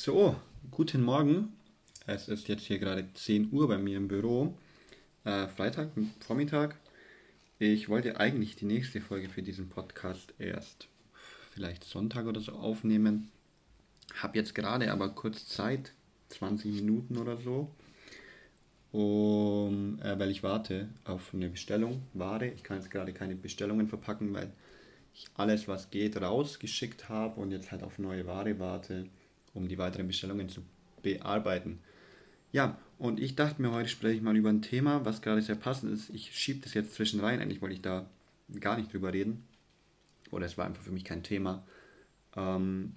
So, guten Morgen. Es ist jetzt hier gerade 10 Uhr bei mir im Büro. Äh, Freitag, Vormittag. Ich wollte eigentlich die nächste Folge für diesen Podcast erst vielleicht Sonntag oder so aufnehmen. Hab jetzt gerade aber kurz Zeit, 20 Minuten oder so, um, äh, weil ich warte auf eine Bestellung, Ware. Ich kann jetzt gerade keine Bestellungen verpacken, weil ich alles, was geht, rausgeschickt habe und jetzt halt auf neue Ware warte um die weiteren Bestellungen zu bearbeiten. Ja, und ich dachte mir, heute spreche ich mal über ein Thema, was gerade sehr passend ist. Ich schiebe das jetzt zwischen rein, eigentlich wollte ich da gar nicht drüber reden. Oder es war einfach für mich kein Thema. Ähm,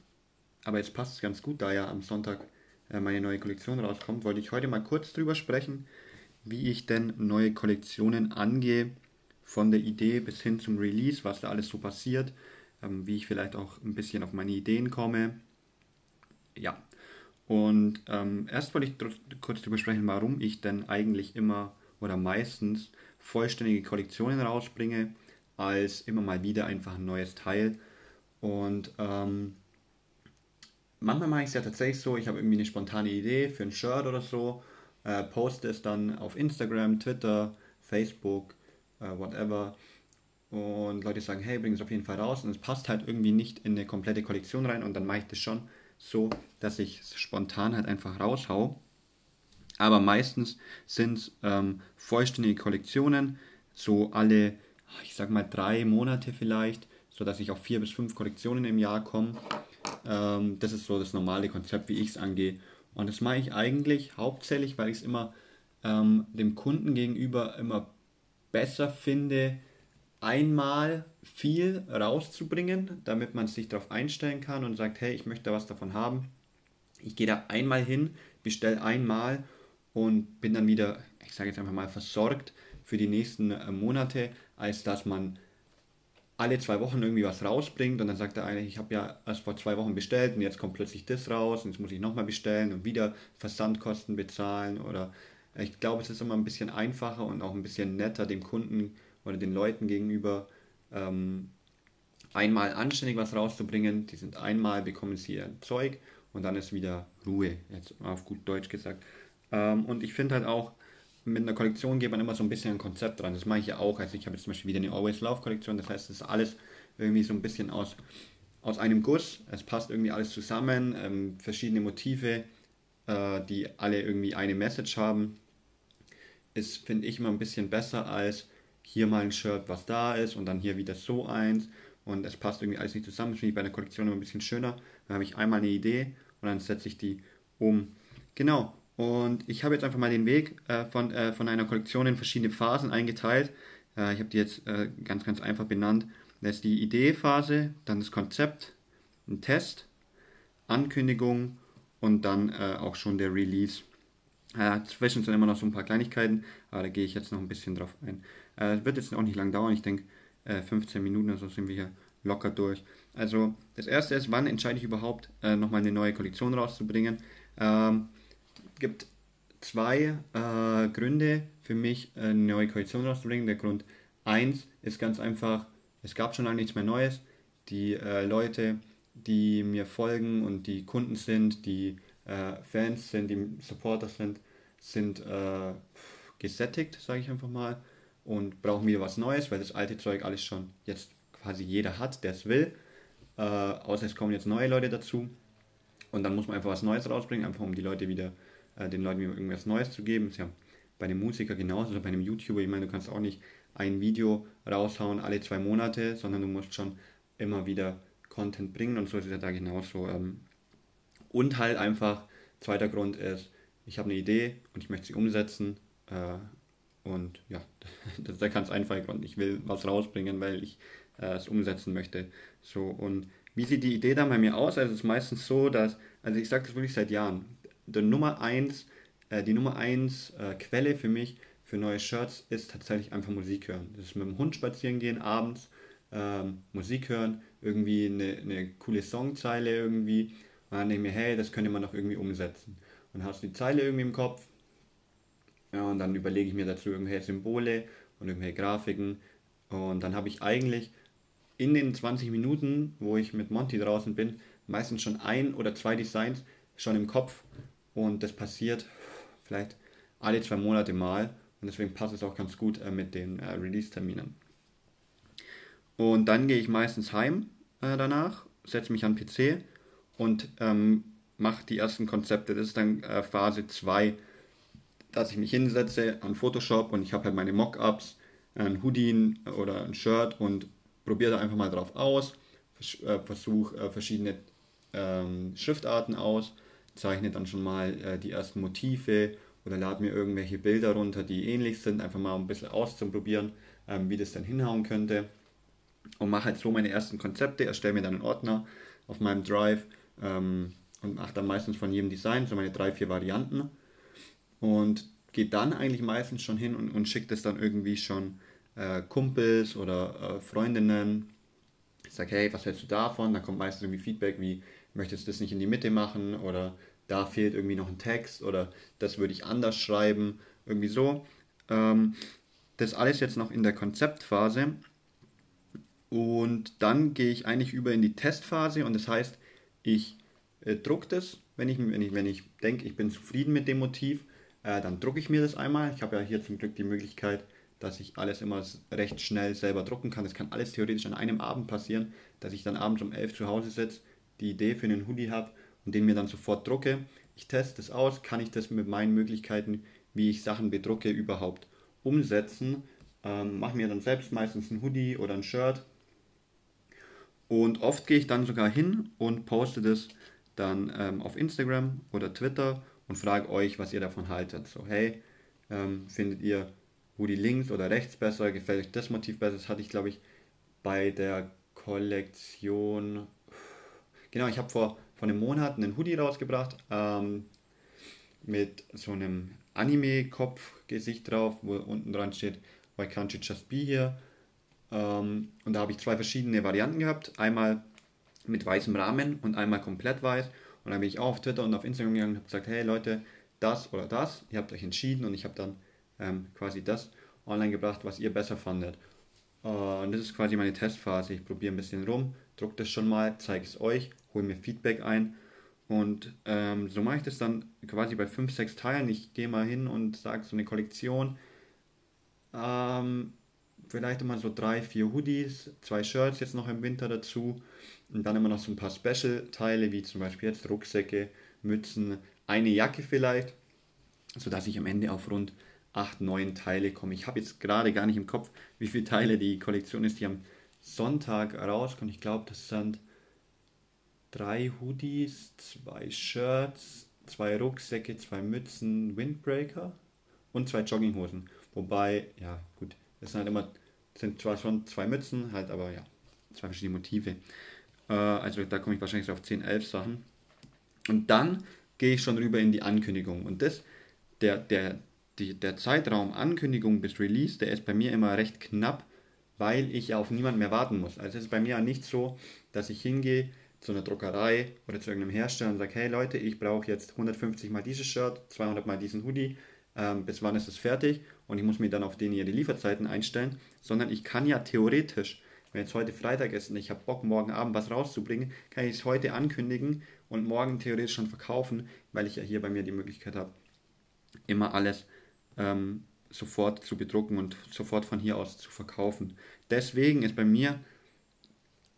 aber jetzt passt es ganz gut, da ja am Sonntag äh, meine neue Kollektion rauskommt, wollte ich heute mal kurz drüber sprechen, wie ich denn neue Kollektionen angehe, von der Idee bis hin zum Release, was da alles so passiert, ähm, wie ich vielleicht auch ein bisschen auf meine Ideen komme, ja. Und ähm, erst wollte ich kurz darüber sprechen, warum ich denn eigentlich immer oder meistens vollständige Kollektionen rausbringe, als immer mal wieder einfach ein neues Teil. Und ähm, manchmal mache ich es ja tatsächlich so, ich habe irgendwie eine spontane Idee für ein Shirt oder so, äh, poste es dann auf Instagram, Twitter, Facebook, äh, whatever. Und Leute sagen, hey, bring es auf jeden Fall raus. Und es passt halt irgendwie nicht in eine komplette Kollektion rein und dann mache ich das schon so, dass ich spontan halt einfach raushau. Aber meistens sind es ähm, vollständige Kollektionen, so alle, ich sag mal, drei Monate vielleicht, sodass ich auf vier bis fünf Kollektionen im Jahr komme. Ähm, das ist so das normale Konzept, wie ich es angehe. Und das mache ich eigentlich hauptsächlich, weil ich es immer ähm, dem Kunden gegenüber immer besser finde, einmal viel rauszubringen, damit man sich darauf einstellen kann und sagt, hey, ich möchte was davon haben. Ich gehe da einmal hin, bestelle einmal und bin dann wieder, ich sage jetzt einfach mal, versorgt für die nächsten äh, Monate, als dass man alle zwei Wochen irgendwie was rausbringt und dann sagt der eine, ich habe ja erst vor zwei Wochen bestellt und jetzt kommt plötzlich das raus und jetzt muss ich nochmal bestellen und wieder Versandkosten bezahlen oder ich glaube, es ist immer ein bisschen einfacher und auch ein bisschen netter dem Kunden oder den Leuten gegenüber ähm, einmal anständig was rauszubringen. Die sind einmal, bekommen sie ihr Zeug und dann ist wieder Ruhe, jetzt auf gut Deutsch gesagt. Ähm, und ich finde halt auch, mit einer Kollektion geht man immer so ein bisschen ein Konzept dran. Das mache ich ja auch. Also ich habe jetzt zum Beispiel wieder eine Always Love Kollektion. Das heißt, es ist alles irgendwie so ein bisschen aus, aus einem Guss. Es passt irgendwie alles zusammen. Ähm, verschiedene Motive, äh, die alle irgendwie eine Message haben. Ist, finde ich, immer ein bisschen besser als hier mal ein Shirt, was da ist und dann hier wieder so eins und es passt irgendwie alles nicht zusammen. Das finde ich bei einer Kollektion immer ein bisschen schöner. Dann habe ich einmal eine Idee und dann setze ich die um. Genau. Und ich habe jetzt einfach mal den Weg äh, von, äh, von einer Kollektion in verschiedene Phasen eingeteilt. Äh, ich habe die jetzt äh, ganz, ganz einfach benannt. Das ist die Ideephase, dann das Konzept, ein Test, Ankündigung und dann äh, auch schon der Release. Äh, zwischen sind immer noch so ein paar Kleinigkeiten, aber da gehe ich jetzt noch ein bisschen drauf ein. Äh, es wird jetzt auch nicht lang dauern, ich denke äh, 15 Minuten oder so sind wir hier locker durch. Also das erste ist, wann entscheide ich überhaupt äh, nochmal eine neue Kollektion rauszubringen. Ähm, gibt zwei äh, Gründe für mich, eine neue Kollektion rauszubringen. Der Grund 1 ist ganz einfach, es gab schon lange nichts mehr Neues. Die äh, Leute, die mir folgen und die Kunden sind, die äh, Fans sind, die Supporter sind, sind äh, gesättigt, sage ich einfach mal, und brauchen wieder was Neues, weil das alte Zeug alles schon jetzt quasi jeder hat, der es will. Äh, außer es kommen jetzt neue Leute dazu. Und dann muss man einfach was Neues rausbringen, einfach um die Leute wieder, äh, den Leuten wieder irgendwas Neues zu geben. Ist ja bei einem Musiker genauso, bei einem YouTuber. Ich meine, du kannst auch nicht ein Video raushauen alle zwei Monate, sondern du musst schon immer wieder Content bringen und so ist es ja da genauso. Ähm, und halt einfach, zweiter Grund ist, ich habe eine Idee und ich möchte sie umsetzen. Äh, und ja, das ist der ganz einfache Grund. Ich will was rausbringen, weil ich äh, es umsetzen möchte. So, und wie sieht die Idee dann bei mir aus? Also es ist meistens so, dass, also ich sage das wirklich seit Jahren, der Nummer 1, äh, die Nummer 1 äh, Quelle für mich für neue Shirts ist tatsächlich einfach Musik hören. Das ist mit dem Hund spazieren gehen abends, ähm, Musik hören, irgendwie eine, eine coole Songzeile irgendwie und dann denke ich mir, hey, das könnte man doch irgendwie umsetzen. Und hast die Zeile irgendwie im Kopf. Ja, und dann überlege ich mir dazu irgendwelche Symbole und irgendwelche Grafiken. Und dann habe ich eigentlich in den 20 Minuten, wo ich mit Monty draußen bin, meistens schon ein oder zwei Designs schon im Kopf und das passiert vielleicht alle zwei Monate mal und deswegen passt es auch ganz gut äh, mit den äh, Release-Terminen. Und dann gehe ich meistens heim äh, danach, setze mich an PC und ähm, mache die ersten Konzepte. Das ist dann äh, Phase 2, dass ich mich hinsetze an Photoshop und ich habe halt meine Mockups, ein Hoodie oder ein Shirt und probiere da einfach mal drauf aus, äh, versuche äh, verschiedene ähm, Schriftarten aus, zeichne dann schon mal äh, die ersten Motive oder lade mir irgendwelche Bilder runter, die ähnlich sind, einfach mal ein bisschen auszuprobieren, ähm, wie das dann hinhauen könnte. Und mache halt so meine ersten Konzepte, erstelle mir dann einen Ordner auf meinem Drive ähm, und mache dann meistens von jedem Design so meine drei, vier Varianten und gehe dann eigentlich meistens schon hin und, und schickt das dann irgendwie schon äh, Kumpels oder äh, Freundinnen. Ich sage, hey, was hältst du davon? Da kommt meistens irgendwie Feedback wie, möchtest du das nicht in die Mitte machen oder da fehlt irgendwie noch ein Text oder das würde ich anders schreiben, irgendwie so. Ähm, das alles jetzt noch in der Konzeptphase und dann gehe ich eigentlich über in die Testphase und das heißt, ich äh, drucke das, wenn ich, wenn ich, wenn ich denke, ich bin zufrieden mit dem Motiv, äh, dann drucke ich mir das einmal. Ich habe ja hier zum Glück die Möglichkeit, dass ich alles immer recht schnell selber drucken kann. Das kann alles theoretisch an einem Abend passieren, dass ich dann abends um 11 zu Hause sitze, die Idee für einen Hoodie habe und den mir dann sofort drucke. Ich teste es aus, kann ich das mit meinen Möglichkeiten, wie ich Sachen bedrucke, überhaupt umsetzen. Ähm, mache mir dann selbst meistens ein Hoodie oder ein Shirt. Und oft gehe ich dann sogar hin und poste das dann ähm, auf Instagram oder Twitter und frage euch, was ihr davon haltet. So, hey, ähm, findet ihr Woody links oder rechts besser? Gefällt euch das Motiv besser? Das hatte ich, glaube ich, bei der Kollektion. Genau, ich habe vor, vor einem Monat einen Hoodie rausgebracht ähm, mit so einem Anime-Kopf-Gesicht drauf, wo unten dran steht, Why can't you just be here? Ähm, und da habe ich zwei verschiedene Varianten gehabt. Einmal mit weißem Rahmen und einmal komplett weiß. Und dann bin ich auch auf Twitter und auf Instagram gegangen und habe gesagt, hey Leute, das oder das, ihr habt euch entschieden und ich habe dann ähm, quasi das online gebracht, was ihr besser fandet. Äh, und das ist quasi meine Testphase. Ich probiere ein bisschen rum, druck das schon mal, zeige es euch, hole mir Feedback ein und ähm, so mache ich das dann quasi bei 5, 6 Teilen. Ich gehe mal hin und sage so eine Kollektion. Ähm, vielleicht immer so drei, vier Hoodies, zwei Shirts jetzt noch im Winter dazu und dann immer noch so ein paar Special-Teile, wie zum Beispiel jetzt Rucksäcke, Mützen, eine Jacke vielleicht, sodass ich am Ende auf rund 8, 9 Teile komme. Ich habe jetzt gerade gar nicht im Kopf, wie viele Teile die Kollektion ist, die am Sonntag rauskommt. Ich glaube, das sind drei Hoodies, zwei Shirts, zwei Rucksäcke, zwei Mützen, Windbreaker und zwei Jogginghosen. Wobei, ja, gut, das sind halt immer, sind zwar schon zwei Mützen, halt aber ja, zwei verschiedene Motive. Äh, also da komme ich wahrscheinlich auf 10, 11 Sachen. Und dann gehe ich schon rüber in die Ankündigung. Und das, der, der, die, der Zeitraum Ankündigung bis Release, der ist bei mir immer recht knapp, weil ich auf niemanden mehr warten muss. Also es ist bei mir nicht so, dass ich hingehe zu einer Druckerei oder zu irgendeinem Hersteller und sage, hey Leute, ich brauche jetzt 150 mal dieses Shirt, 200 mal diesen Hoodie, ähm, bis wann ist es fertig und ich muss mir dann auf den ihre Lieferzeiten einstellen, sondern ich kann ja theoretisch wenn jetzt heute Freitag ist und ich habe Bock, morgen Abend was rauszubringen, kann ich es heute ankündigen und morgen theoretisch schon verkaufen, weil ich ja hier bei mir die Möglichkeit habe, immer alles ähm, sofort zu bedrucken und sofort von hier aus zu verkaufen. Deswegen ist bei mir,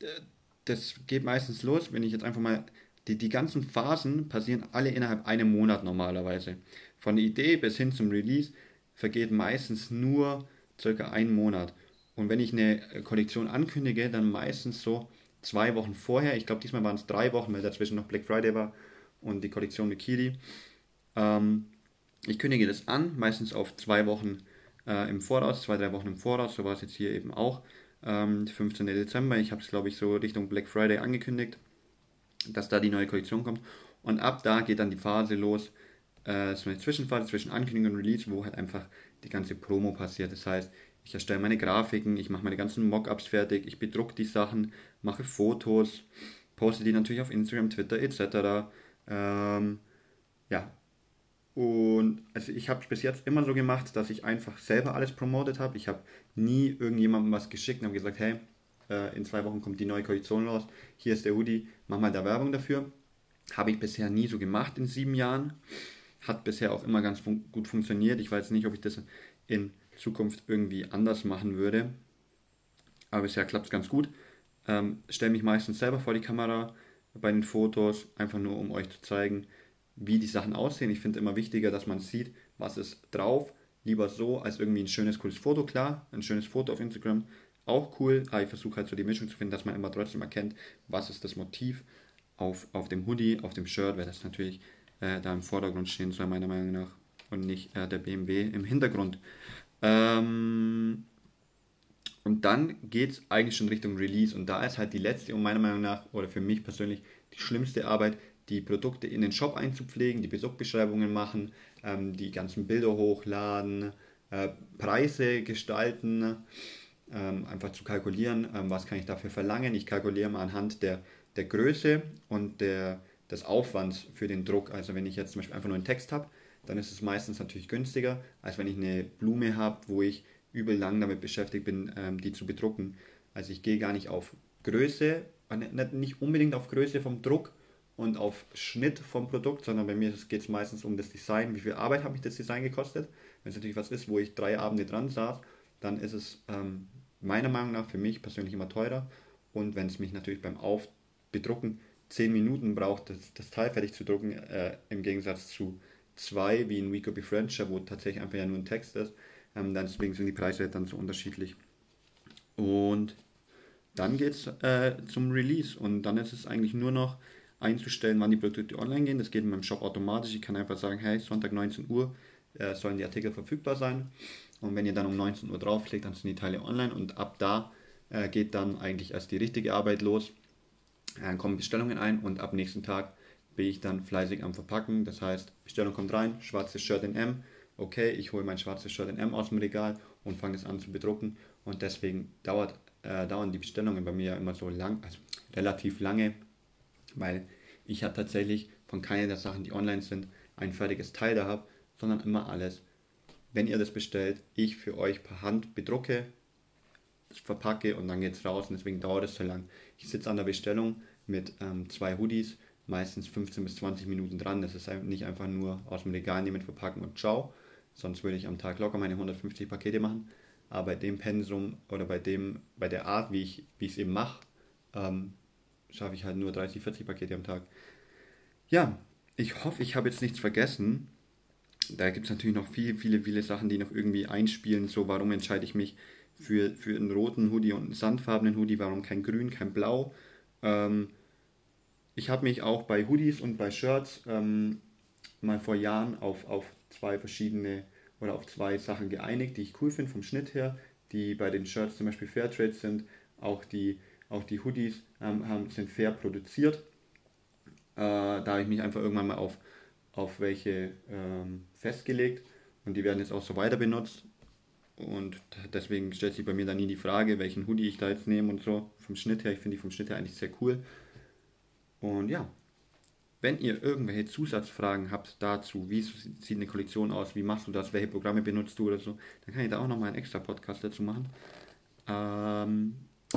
äh, das geht meistens los, wenn ich jetzt einfach mal, die, die ganzen Phasen passieren alle innerhalb einem Monat normalerweise. Von der Idee bis hin zum Release vergeht meistens nur circa ein Monat. Und wenn ich eine äh, Kollektion ankündige, dann meistens so zwei Wochen vorher. Ich glaube, diesmal waren es drei Wochen, weil dazwischen noch Black Friday war und die Kollektion mit Kiri. Ähm, ich kündige das an, meistens auf zwei Wochen äh, im Voraus, zwei, drei Wochen im Voraus. So war es jetzt hier eben auch. Ähm, 15. Dezember. Ich habe es, glaube ich, so Richtung Black Friday angekündigt, dass da die neue Kollektion kommt. Und ab da geht dann die Phase los, äh, so eine Zwischenphase zwischen Ankündigung und Release, wo halt einfach die ganze Promo passiert. Das heißt, ich erstelle meine Grafiken, ich mache meine ganzen Mockups fertig, ich bedrucke die Sachen, mache Fotos, poste die natürlich auf Instagram, Twitter etc. Ähm, ja. Und also ich habe es bis jetzt immer so gemacht, dass ich einfach selber alles promotet habe. Ich habe nie irgendjemandem was geschickt und habe gesagt, hey, äh, in zwei Wochen kommt die neue Kollektion raus, hier ist der Hoodie, mach mal da Werbung dafür. Habe ich bisher nie so gemacht in sieben Jahren. Hat bisher auch immer ganz fun gut funktioniert. Ich weiß nicht, ob ich das in Zukunft irgendwie anders machen würde. Aber bisher klappt es ganz gut. Ähm, Stelle mich meistens selber vor die Kamera bei den Fotos, einfach nur um euch zu zeigen, wie die Sachen aussehen. Ich finde immer wichtiger, dass man sieht, was ist drauf. Lieber so als irgendwie ein schönes, cooles Foto. Klar, ein schönes Foto auf Instagram auch cool, aber ich versuche halt so die Mischung zu finden, dass man immer trotzdem erkennt, was ist das Motiv auf, auf dem Hoodie, auf dem Shirt, weil das natürlich äh, da im Vordergrund stehen soll, meiner Meinung nach, und nicht äh, der BMW im Hintergrund. Ähm, und dann geht es eigentlich schon Richtung Release und da ist halt die letzte und meiner Meinung nach, oder für mich persönlich, die schlimmste Arbeit, die Produkte in den Shop einzupflegen, die Produktbeschreibungen machen, ähm, die ganzen Bilder hochladen, äh, Preise gestalten, ähm, einfach zu kalkulieren, ähm, was kann ich dafür verlangen. Ich kalkuliere mal anhand der, der Größe und der, des Aufwands für den Druck. Also wenn ich jetzt zum Beispiel einfach nur einen Text habe, dann ist es meistens natürlich günstiger, als wenn ich eine Blume habe, wo ich übel lang damit beschäftigt bin, ähm, die zu bedrucken. Also ich gehe gar nicht auf Größe, äh, nicht unbedingt auf Größe vom Druck und auf Schnitt vom Produkt, sondern bei mir geht es meistens um das Design. Wie viel Arbeit habe ich das Design gekostet? Wenn es natürlich was ist, wo ich drei Abende dran saß, dann ist es ähm, meiner Meinung nach für mich persönlich immer teurer. Und wenn es mich natürlich beim Aufbedrucken 10 Minuten braucht, das, das Teil fertig zu drucken, äh, im Gegensatz zu zwei wie in We Could Be Friends, wo tatsächlich einfach ja nur ein Text ist, ähm, deswegen sind die Preise dann so unterschiedlich. Und dann geht es äh, zum Release und dann ist es eigentlich nur noch einzustellen, wann die Produkte online gehen. Das geht in meinem Shop automatisch. Ich kann einfach sagen, hey, Sonntag 19 Uhr äh, sollen die Artikel verfügbar sein. Und wenn ihr dann um 19 Uhr draufklickt, dann sind die Teile online und ab da äh, geht dann eigentlich erst die richtige Arbeit los. Dann kommen Bestellungen ein und ab nächsten Tag bin ich dann fleißig am Verpacken. Das heißt, Bestellung kommt rein, schwarzes Shirt in M. Okay, ich hole mein schwarzes Shirt in M aus dem Regal und fange es an zu bedrucken. Und deswegen dauert, äh, dauern die Bestellungen bei mir immer so lang, also relativ lange, weil ich ja tatsächlich von keiner der Sachen, die online sind, ein fertiges Teil da habe, sondern immer alles wenn ihr das bestellt, ich für euch per Hand bedrucke, verpacke und dann geht es raus und deswegen dauert es so lang. Ich sitze an der Bestellung mit ähm, zwei Hoodies, meistens 15 bis 20 Minuten dran. Das ist nicht einfach nur aus dem Regal nehmen, verpacken und ciao. Sonst würde ich am Tag locker meine 150 Pakete machen. Aber bei dem Pensum oder bei, dem, bei der Art, wie ich es eben mache, ähm, schaffe ich halt nur 30, 40 Pakete am Tag. Ja, ich hoffe, ich habe jetzt nichts vergessen da gibt es natürlich noch viele, viele, viele Sachen, die noch irgendwie einspielen. So, warum entscheide ich mich für, für einen roten Hoodie und einen sandfarbenen Hoodie? Warum kein Grün, kein Blau? Ähm, ich habe mich auch bei Hoodies und bei Shirts ähm, mal vor Jahren auf, auf zwei verschiedene oder auf zwei Sachen geeinigt, die ich cool finde vom Schnitt her, die bei den Shirts zum Beispiel Fairtrade sind. Auch die, auch die Hoodies ähm, haben, sind fair produziert. Äh, da habe ich mich einfach irgendwann mal auf auf welche ähm, festgelegt und die werden jetzt auch so weiter benutzt. Und deswegen stellt sich bei mir dann nie die Frage, welchen Hoodie ich da jetzt nehme und so. Vom Schnitt her, ich finde die vom Schnitt her eigentlich sehr cool. Und ja, wenn ihr irgendwelche Zusatzfragen habt dazu, wie sieht eine Kollektion aus, wie machst du das, welche Programme benutzt du oder so, dann kann ich da auch nochmal einen extra Podcast dazu machen. Ähm,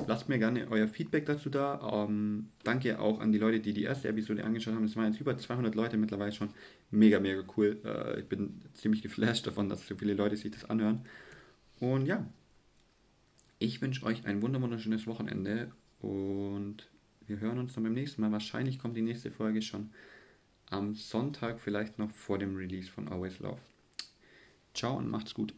lasst mir gerne euer Feedback dazu da. Ähm, danke auch an die Leute, die die erste Episode angeschaut haben. Es waren jetzt über 200 Leute mittlerweile schon. Mega, mega cool. Äh, ich bin ziemlich geflasht davon, dass so viele Leute sich das anhören. Und ja, ich wünsche euch ein wunderschönes Wochenende und wir hören uns dann beim nächsten Mal. Wahrscheinlich kommt die nächste Folge schon am Sonntag, vielleicht noch vor dem Release von Always Love. Ciao und macht's gut.